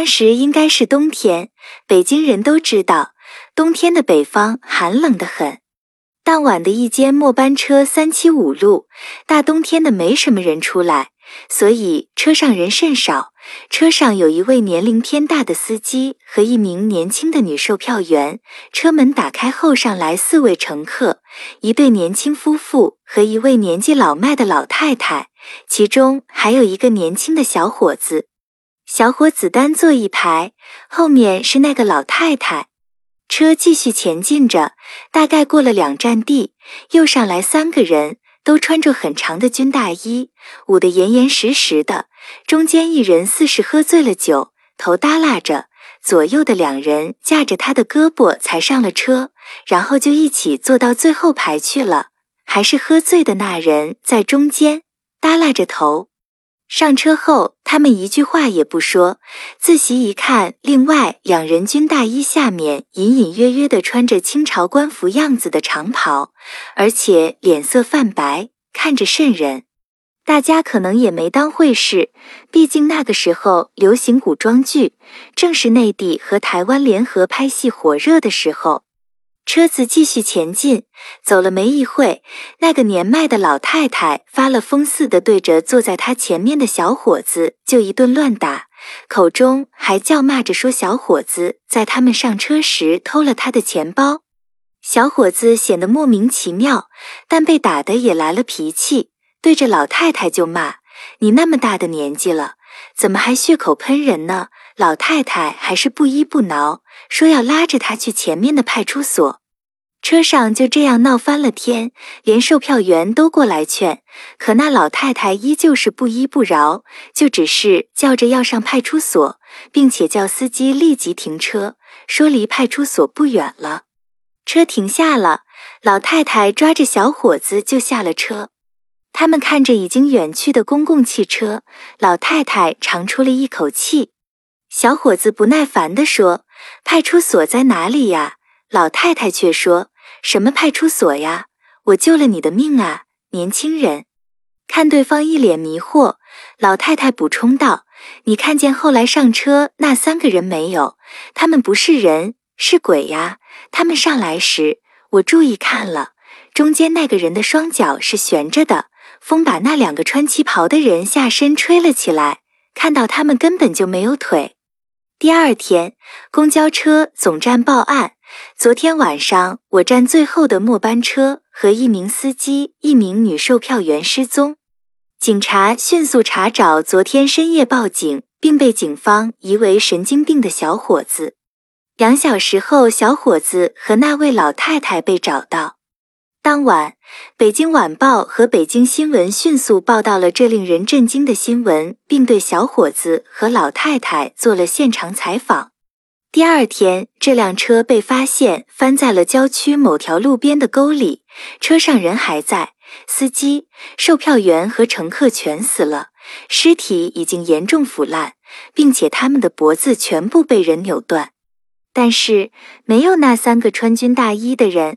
当时应该是冬天，北京人都知道，冬天的北方寒冷得很。当晚的一间末班车三七五路，大冬天的没什么人出来，所以车上人甚少。车上有一位年龄偏大的司机和一名年轻的女售票员。车门打开后，上来四位乘客，一对年轻夫妇和一位年纪老迈的老太太，其中还有一个年轻的小伙子。小伙子单坐一排，后面是那个老太太。车继续前进着，大概过了两站地，又上来三个人，都穿着很长的军大衣，捂得严严实实的。中间一人似是喝醉了酒，头耷拉着；左右的两人架着他的胳膊才上了车，然后就一起坐到最后排去了。还是喝醉的那人在中间，耷拉着头。上车后，他们一句话也不说。自习一看，另外两人军大衣下面隐隐约约的穿着清朝官服样子的长袍，而且脸色泛白，看着瘆人。大家可能也没当回事，毕竟那个时候流行古装剧，正是内地和台湾联合拍戏火热的时候。车子继续前进，走了没一会，那个年迈的老太太发了疯似的对着坐在她前面的小伙子就一顿乱打，口中还叫骂着说小伙子在他们上车时偷了他的钱包。小伙子显得莫名其妙，但被打的也来了脾气，对着老太太就骂：“你那么大的年纪了，怎么还血口喷人呢？”老太太还是不依不挠，说要拉着他去前面的派出所。车上就这样闹翻了天，连售票员都过来劝，可那老太太依旧是不依不饶，就只是叫着要上派出所，并且叫司机立即停车，说离派出所不远了。车停下了，老太太抓着小伙子就下了车。他们看着已经远去的公共汽车，老太太长出了一口气。小伙子不耐烦地说：“派出所在哪里呀？”老太太却说。什么派出所呀？我救了你的命啊，年轻人！看对方一脸迷惑，老太太补充道：“你看见后来上车那三个人没有？他们不是人，是鬼呀！他们上来时，我注意看了，中间那个人的双脚是悬着的，风把那两个穿旗袍的人下身吹了起来，看到他们根本就没有腿。第二天，公交车总站报案。”昨天晚上，我站最后的末班车和一名司机、一名女售票员失踪。警察迅速查找昨天深夜报警并被警方疑为神经病的小伙子。两小时后，小伙子和那位老太太被找到。当晚，《北京晚报》和《北京新闻》迅速报道了这令人震惊的新闻，并对小伙子和老太太做了现场采访。第二天，这辆车被发现翻在了郊区某条路边的沟里，车上人还在，司机、售票员和乘客全死了，尸体已经严重腐烂，并且他们的脖子全部被人扭断，但是没有那三个穿军大衣的人。